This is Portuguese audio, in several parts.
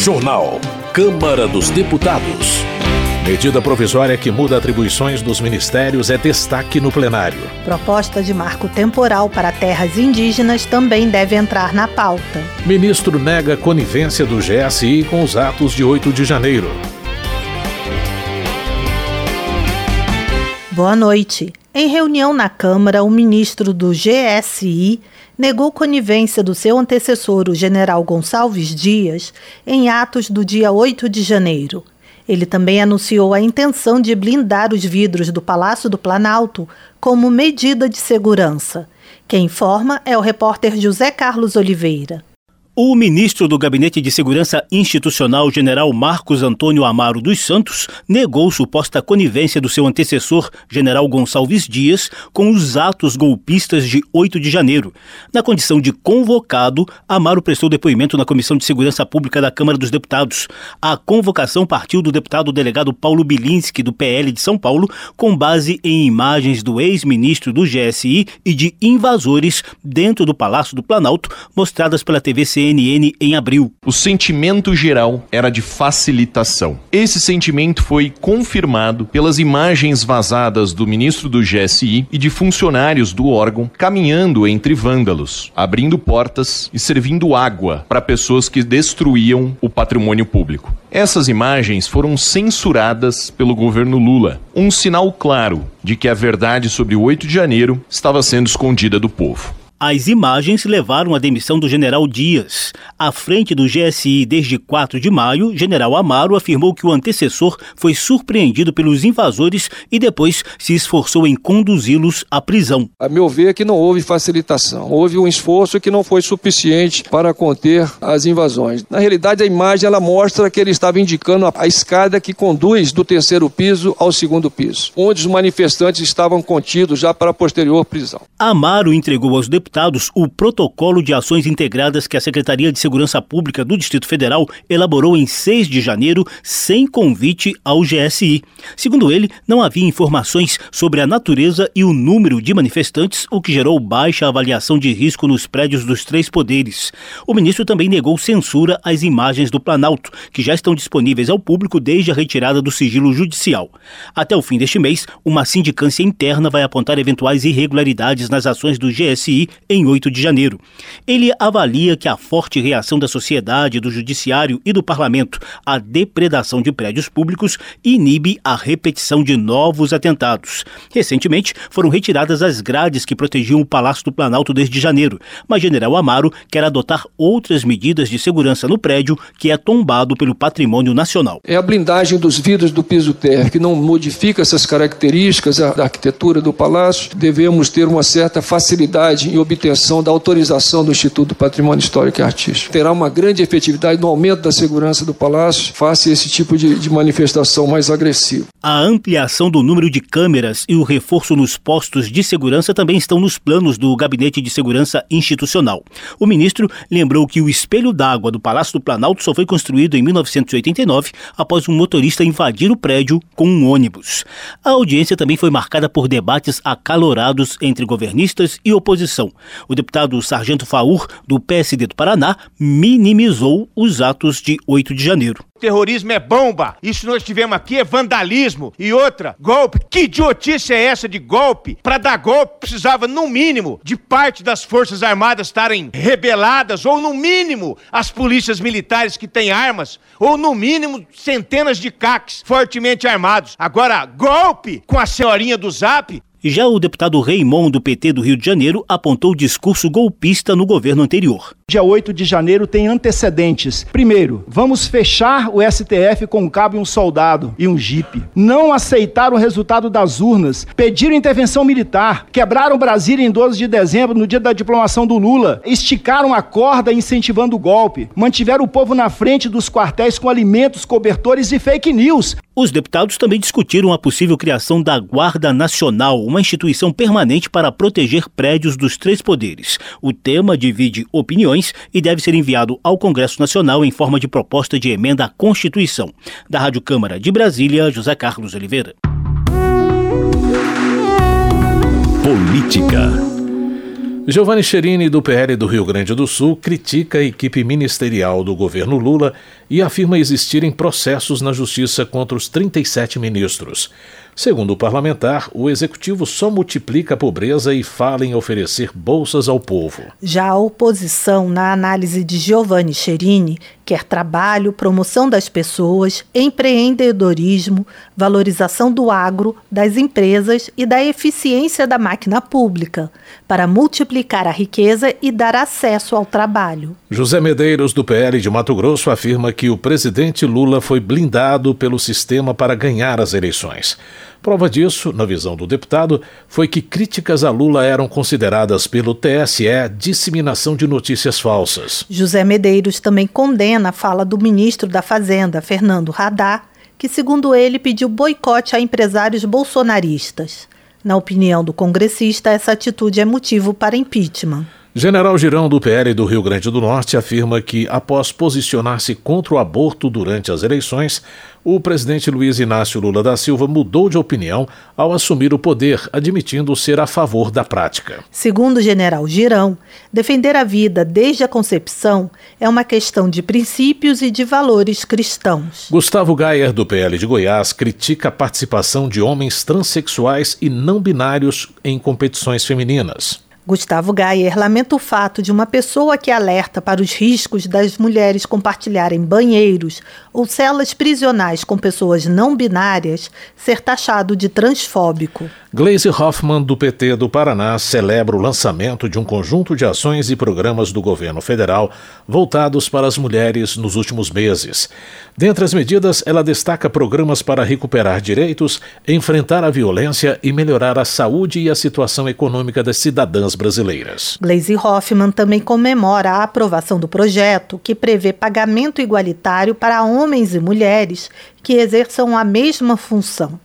Jornal. Câmara dos Deputados. Medida provisória que muda atribuições dos ministérios é destaque no plenário. Proposta de marco temporal para terras indígenas também deve entrar na pauta. Ministro nega conivência do GSI com os atos de 8 de janeiro. Boa noite. Em reunião na Câmara, o ministro do GSI negou conivência do seu antecessor, o general Gonçalves Dias, em atos do dia 8 de janeiro. Ele também anunciou a intenção de blindar os vidros do Palácio do Planalto como medida de segurança. Quem informa é o repórter José Carlos Oliveira. O ministro do Gabinete de Segurança Institucional, general Marcos Antônio Amaro dos Santos, negou suposta conivência do seu antecessor, general Gonçalves Dias, com os atos golpistas de 8 de janeiro. Na condição de convocado, Amaro prestou depoimento na Comissão de Segurança Pública da Câmara dos Deputados. A convocação partiu do deputado delegado Paulo Bilinski, do PL de São Paulo, com base em imagens do ex-ministro do GSI e de invasores dentro do Palácio do Planalto, mostradas pela TV CNN em abril. O sentimento geral era de facilitação. Esse sentimento foi confirmado pelas imagens vazadas do ministro do GSI e de funcionários do órgão caminhando entre vândalos, abrindo portas e servindo água para pessoas que destruíam o patrimônio público. Essas imagens foram censuradas pelo governo Lula, um sinal claro de que a verdade sobre o 8 de janeiro estava sendo escondida do povo. As imagens levaram à demissão do general Dias. À frente do GSI desde 4 de maio, general Amaro afirmou que o antecessor foi surpreendido pelos invasores e depois se esforçou em conduzi-los à prisão. A meu ver, que não houve facilitação. Houve um esforço que não foi suficiente para conter as invasões. Na realidade, a imagem ela mostra que ele estava indicando a escada que conduz do terceiro piso ao segundo piso, onde os manifestantes estavam contidos já para a posterior prisão. Amaro entregou aos deputados o protocolo de ações integradas que a Secretaria de Segurança Pública do Distrito Federal elaborou em 6 de janeiro sem convite ao GSI. Segundo ele, não havia informações sobre a natureza e o número de manifestantes, o que gerou baixa avaliação de risco nos prédios dos três poderes. O ministro também negou censura às imagens do Planalto, que já estão disponíveis ao público desde a retirada do sigilo judicial. Até o fim deste mês, uma sindicância interna vai apontar eventuais irregularidades nas ações do GSI em 8 de janeiro. Ele avalia que a forte reação da sociedade, do judiciário e do parlamento à depredação de prédios públicos inibe a repetição de novos atentados. Recentemente, foram retiradas as grades que protegiam o Palácio do Planalto desde janeiro, mas General Amaro quer adotar outras medidas de segurança no prédio que é tombado pelo patrimônio nacional. É a blindagem dos vidros do piso térreo, que não modifica essas características da arquitetura do palácio. Devemos ter uma certa facilidade em obtenção da autorização do Instituto do Patrimônio Histórico e Artístico. Terá uma grande efetividade no aumento da segurança do Palácio face a esse tipo de, de manifestação mais agressiva. A ampliação do número de câmeras e o reforço nos postos de segurança também estão nos planos do Gabinete de Segurança Institucional. O ministro lembrou que o espelho d'água do Palácio do Planalto só foi construído em 1989 após um motorista invadir o prédio com um ônibus. A audiência também foi marcada por debates acalorados entre governistas e oposição. O deputado Sargento Faur, do PSD do Paraná, minimizou os atos de 8 de janeiro. Terrorismo é bomba. Isso nós tivemos aqui é vandalismo. E outra, golpe. Que idiotice é essa de golpe? Para dar golpe precisava, no mínimo, de parte das Forças Armadas estarem rebeladas, ou no mínimo, as polícias militares que têm armas, ou no mínimo, centenas de caques fortemente armados. Agora, golpe com a senhorinha do zap, já o deputado Raymond, do PT do Rio de Janeiro, apontou discurso golpista no governo anterior. Dia 8 de janeiro tem antecedentes. Primeiro, vamos fechar o STF com um cabo e um soldado e um jipe. Não aceitaram o resultado das urnas, pediram intervenção militar, quebraram Brasília em 12 de dezembro, no dia da diplomação do Lula, esticaram a corda incentivando o golpe, mantiveram o povo na frente dos quartéis com alimentos, cobertores e fake news. Os deputados também discutiram a possível criação da Guarda Nacional, uma instituição permanente para proteger prédios dos três poderes. O tema divide opiniões e deve ser enviado ao Congresso Nacional em forma de proposta de emenda à Constituição. Da Rádio Câmara de Brasília, José Carlos Oliveira. Política. Giovanni Cherini, do PL do Rio Grande do Sul, critica a equipe ministerial do governo Lula e afirma existirem processos na justiça contra os 37 ministros. Segundo o parlamentar, o executivo só multiplica a pobreza e fala em oferecer bolsas ao povo. Já a oposição, na análise de Giovanni Cherini, quer trabalho, promoção das pessoas, empreendedorismo, valorização do agro, das empresas e da eficiência da máquina pública, para multiplicar a riqueza e dar acesso ao trabalho. José Medeiros, do PL de Mato Grosso, afirma que o presidente Lula foi blindado pelo sistema para ganhar as eleições. Prova disso, na visão do deputado, foi que críticas a Lula eram consideradas pelo TSE disseminação de notícias falsas. José Medeiros também condena a fala do ministro da Fazenda, Fernando Haddad, que, segundo ele, pediu boicote a empresários bolsonaristas. Na opinião do congressista, essa atitude é motivo para impeachment. General Girão, do PL do Rio Grande do Norte, afirma que, após posicionar-se contra o aborto durante as eleições, o presidente Luiz Inácio Lula da Silva mudou de opinião ao assumir o poder, admitindo ser a favor da prática. Segundo o general Girão, defender a vida desde a concepção é uma questão de princípios e de valores cristãos. Gustavo Gayer, do PL de Goiás, critica a participação de homens transexuais e não binários em competições femininas. Gustavo Gayer lamenta o fato de uma pessoa que alerta para os riscos das mulheres compartilharem banheiros ou celas prisionais com pessoas não binárias ser taxado de transfóbico. Glaze Hoffman, do PT do Paraná, celebra o lançamento de um conjunto de ações e programas do governo federal voltados para as mulheres nos últimos meses. Dentre as medidas, ela destaca programas para recuperar direitos, enfrentar a violência e melhorar a saúde e a situação econômica das cidadãs brasileiras. Glaze Hoffman também comemora a aprovação do projeto que prevê pagamento igualitário para homens e mulheres que exerçam a mesma função.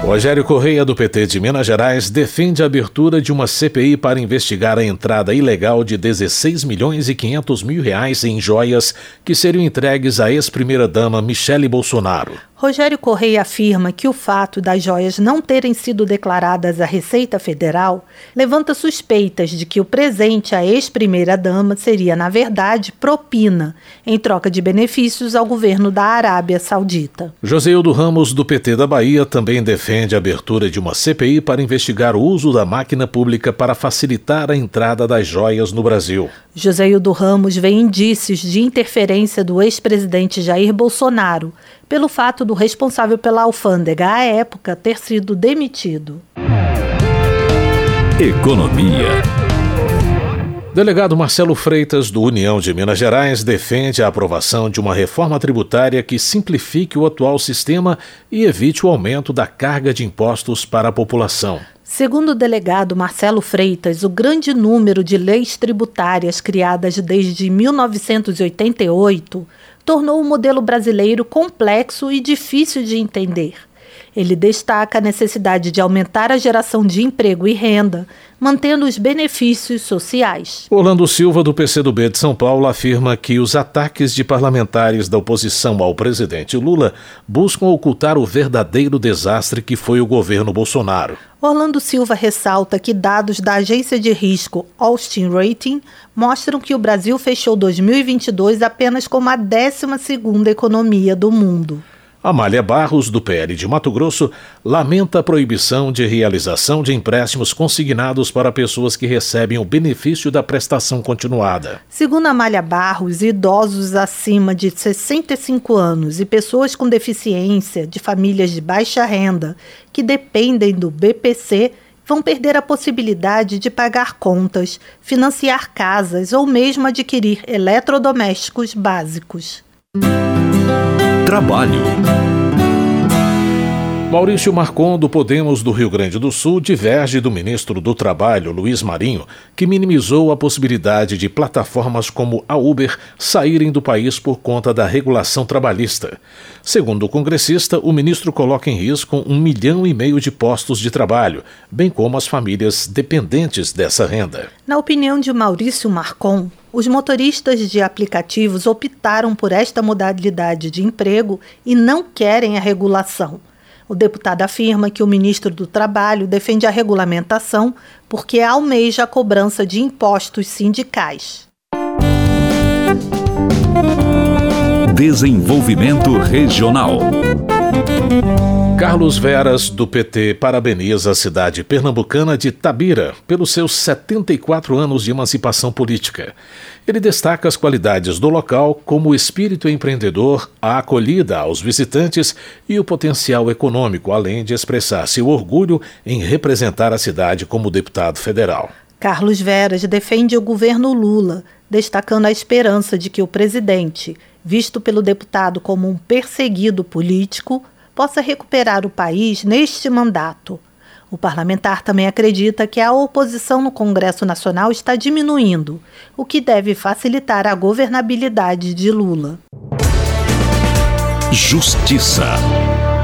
Rogério Correia, do PT de Minas Gerais, defende a abertura de uma CPI para investigar a entrada ilegal de 16 milhões e 500 mil reais em joias que seriam entregues à ex-primeira-dama Michele Bolsonaro. Rogério Correia afirma que o fato das joias não terem sido declaradas à Receita Federal levanta suspeitas de que o presente à ex-primeira-dama seria, na verdade, propina, em troca de benefícios ao governo da Arábia Saudita. Joseildo Ramos, do PT da Bahia, também defende a abertura de uma CPI para investigar o uso da máquina pública para facilitar a entrada das joias no Brasil. Joseildo Ramos vê indícios de interferência do ex-presidente Jair Bolsonaro pelo fato do responsável pela alfândega à época ter sido demitido. Economia. Delegado Marcelo Freitas, do União de Minas Gerais, defende a aprovação de uma reforma tributária que simplifique o atual sistema e evite o aumento da carga de impostos para a população. Segundo o delegado Marcelo Freitas, o grande número de leis tributárias criadas desde 1988 tornou o modelo brasileiro complexo e difícil de entender. Ele destaca a necessidade de aumentar a geração de emprego e renda, mantendo os benefícios sociais. Orlando Silva, do PCdoB de São Paulo, afirma que os ataques de parlamentares da oposição ao presidente Lula buscam ocultar o verdadeiro desastre que foi o governo Bolsonaro. Orlando Silva ressalta que dados da agência de risco Austin Rating mostram que o Brasil fechou 2022 apenas como a 12ª economia do mundo. Amália Barros, do PL de Mato Grosso, lamenta a proibição de realização de empréstimos consignados para pessoas que recebem o benefício da prestação continuada. Segundo Amália Barros, idosos acima de 65 anos e pessoas com deficiência de famílias de baixa renda que dependem do BPC vão perder a possibilidade de pagar contas, financiar casas ou mesmo adquirir eletrodomésticos básicos. Trabalho. Maurício Marcon, do Podemos do Rio Grande do Sul, diverge do ministro do Trabalho, Luiz Marinho, que minimizou a possibilidade de plataformas como a Uber saírem do país por conta da regulação trabalhista. Segundo o congressista, o ministro coloca em risco um milhão e meio de postos de trabalho, bem como as famílias dependentes dessa renda. Na opinião de Maurício Marcon, os motoristas de aplicativos optaram por esta modalidade de emprego e não querem a regulação. O deputado afirma que o ministro do Trabalho defende a regulamentação porque almeja a cobrança de impostos sindicais. Desenvolvimento Regional. Carlos Veras, do PT, parabeniza a cidade pernambucana de Tabira pelos seus 74 anos de emancipação política. Ele destaca as qualidades do local, como o espírito empreendedor, a acolhida aos visitantes e o potencial econômico, além de expressar seu orgulho em representar a cidade como deputado federal. Carlos Veras defende o governo Lula, destacando a esperança de que o presidente, visto pelo deputado como um perseguido político, possa recuperar o país neste mandato. O parlamentar também acredita que a oposição no Congresso Nacional está diminuindo, o que deve facilitar a governabilidade de Lula. Justiça.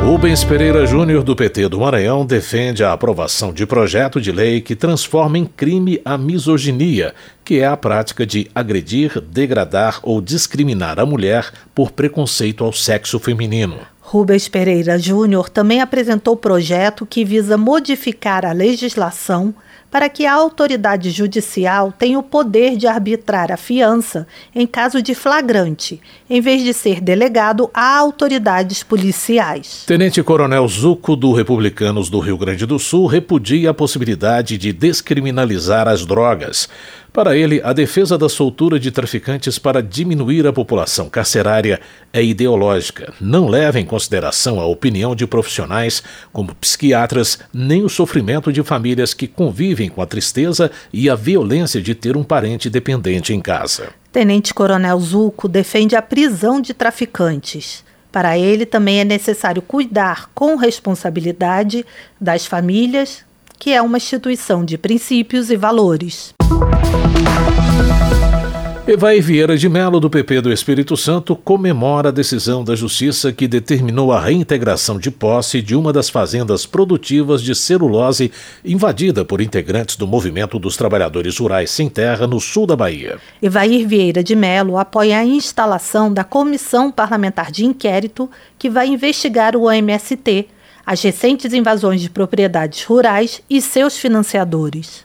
Rubens Pereira Júnior, do PT do Maranhão, defende a aprovação de projeto de lei que transforma em crime a misoginia, que é a prática de agredir, degradar ou discriminar a mulher por preconceito ao sexo feminino. Rubens Pereira Júnior também apresentou projeto que visa modificar a legislação para que a autoridade judicial tenha o poder de arbitrar a fiança em caso de flagrante, em vez de ser delegado a autoridades policiais. Tenente Coronel Zuco, do Republicanos do Rio Grande do Sul, repudia a possibilidade de descriminalizar as drogas. Para ele, a defesa da soltura de traficantes para diminuir a população carcerária é ideológica, não leva em consideração a opinião de profissionais como psiquiatras, nem o sofrimento de famílias que convivem com a tristeza e a violência de ter um parente dependente em casa. Tenente Coronel Zulco defende a prisão de traficantes. Para ele, também é necessário cuidar com responsabilidade das famílias, que é uma instituição de princípios e valores. Evair Vieira de Melo, do PP do Espírito Santo, comemora a decisão da Justiça que determinou a reintegração de posse de uma das fazendas produtivas de celulose invadida por integrantes do Movimento dos Trabalhadores Rurais Sem Terra no sul da Bahia. Evair Vieira de Melo apoia a instalação da Comissão Parlamentar de Inquérito que vai investigar o MST, as recentes invasões de propriedades rurais e seus financiadores.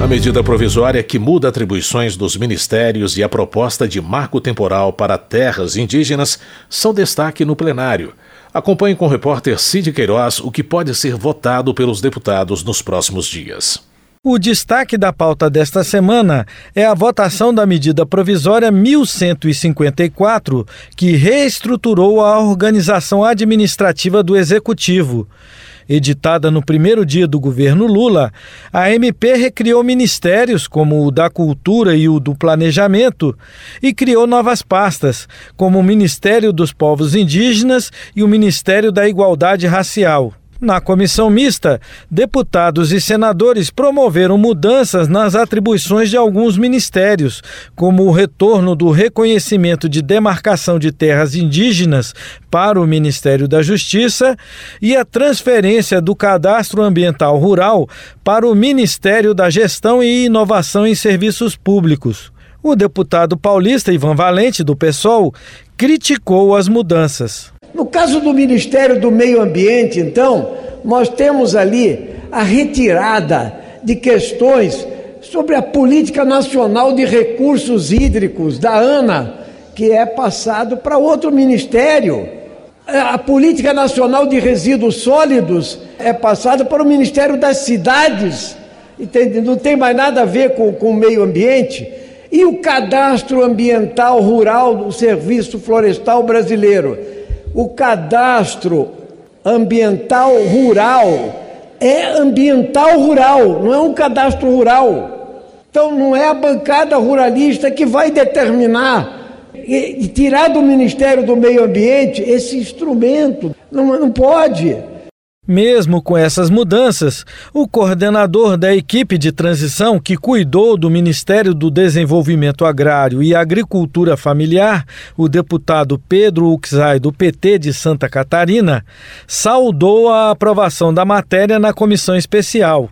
A medida provisória que muda atribuições dos ministérios e a proposta de marco temporal para terras indígenas são destaque no plenário. Acompanhe com o repórter Cid Queiroz o que pode ser votado pelos deputados nos próximos dias. O destaque da pauta desta semana é a votação da medida provisória 1154, que reestruturou a organização administrativa do Executivo. Editada no primeiro dia do governo Lula, a MP recriou ministérios como o da Cultura e o do Planejamento e criou novas pastas, como o Ministério dos Povos Indígenas e o Ministério da Igualdade Racial. Na comissão mista, deputados e senadores promoveram mudanças nas atribuições de alguns ministérios, como o retorno do reconhecimento de demarcação de terras indígenas para o Ministério da Justiça e a transferência do cadastro ambiental rural para o Ministério da Gestão e Inovação em Serviços Públicos. O deputado paulista Ivan Valente, do PSOL, criticou as mudanças. No caso do Ministério do Meio Ambiente, então, nós temos ali a retirada de questões sobre a Política Nacional de Recursos Hídricos, da ANA, que é passado para outro ministério. A Política Nacional de Resíduos Sólidos é passada para o Ministério das Cidades, entende? não tem mais nada a ver com, com o meio ambiente. E o cadastro ambiental rural do Serviço Florestal Brasileiro o cadastro ambiental rural é ambiental rural, não é um cadastro rural. Então não é a bancada ruralista que vai determinar e tirar do Ministério do Meio Ambiente esse instrumento. Não, não pode. Mesmo com essas mudanças, o coordenador da equipe de transição que cuidou do Ministério do Desenvolvimento Agrário e Agricultura Familiar, o deputado Pedro Uxai, do PT de Santa Catarina, saudou a aprovação da matéria na comissão especial.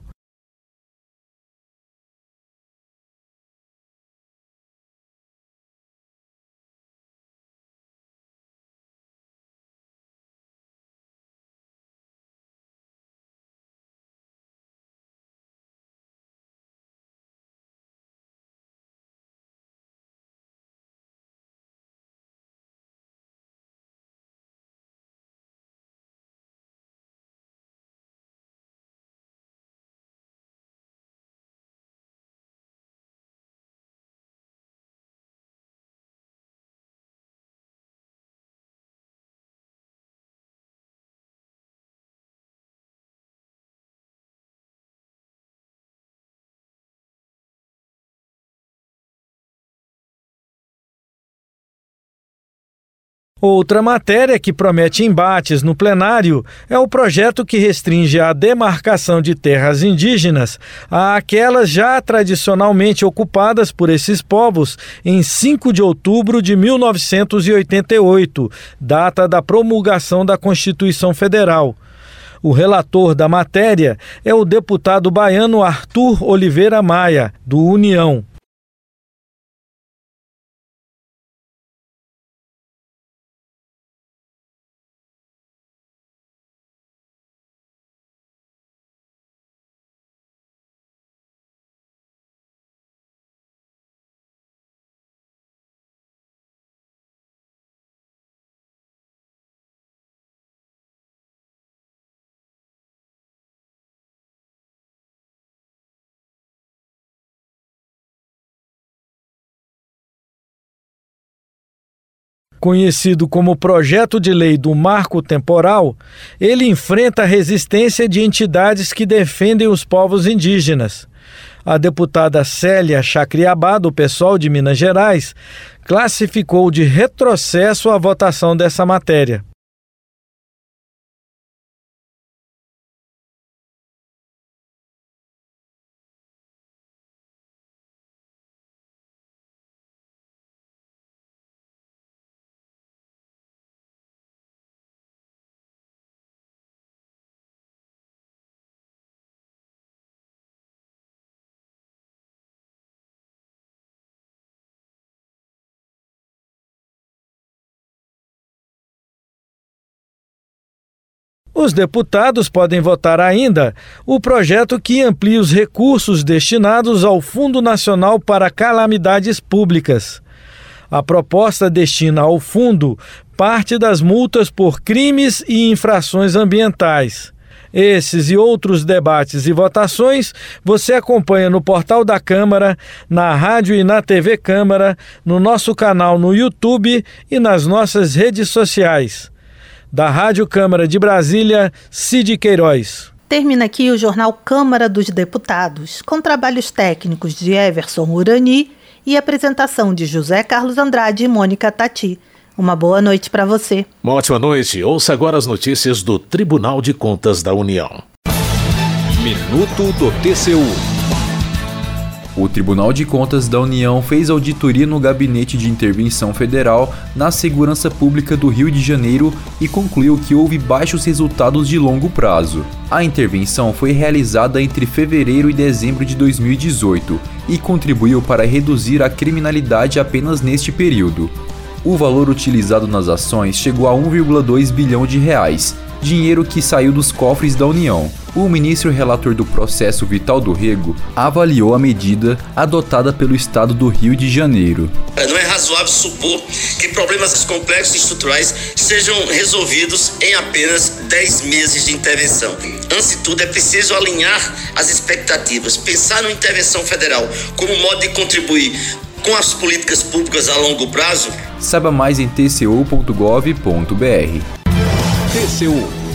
Outra matéria que promete embates no plenário é o projeto que restringe a demarcação de terras indígenas àquelas já tradicionalmente ocupadas por esses povos em 5 de outubro de 1988, data da promulgação da Constituição Federal. O relator da matéria é o deputado baiano Arthur Oliveira Maia, do União. Conhecido como Projeto de Lei do Marco Temporal, ele enfrenta a resistência de entidades que defendem os povos indígenas. A deputada Célia Chacriabá, do PSOL de Minas Gerais, classificou de retrocesso a votação dessa matéria. Os deputados podem votar ainda o projeto que amplia os recursos destinados ao Fundo Nacional para Calamidades Públicas. A proposta destina ao fundo parte das multas por crimes e infrações ambientais. Esses e outros debates e votações você acompanha no portal da Câmara, na rádio e na TV Câmara, no nosso canal no YouTube e nas nossas redes sociais. Da Rádio Câmara de Brasília, Cid Queiroz. Termina aqui o jornal Câmara dos Deputados, com trabalhos técnicos de Everson Urani e apresentação de José Carlos Andrade e Mônica Tati. Uma boa noite para você. Uma ótima noite. Ouça agora as notícias do Tribunal de Contas da União. Minuto do TCU. O Tribunal de Contas da União fez auditoria no Gabinete de Intervenção Federal na Segurança Pública do Rio de Janeiro e concluiu que houve baixos resultados de longo prazo. A intervenção foi realizada entre fevereiro e dezembro de 2018 e contribuiu para reduzir a criminalidade apenas neste período. O valor utilizado nas ações chegou a 1,2 bilhão de reais, dinheiro que saiu dos cofres da União. O ministro relator do processo Vital do Rego avaliou a medida adotada pelo estado do Rio de Janeiro. Não é razoável supor que problemas complexos e estruturais sejam resolvidos em apenas 10 meses de intervenção. Antes de tudo, é preciso alinhar as expectativas, pensar na intervenção federal como modo de contribuir com as políticas públicas a longo prazo. Saiba mais em tcu.gov.br. TCU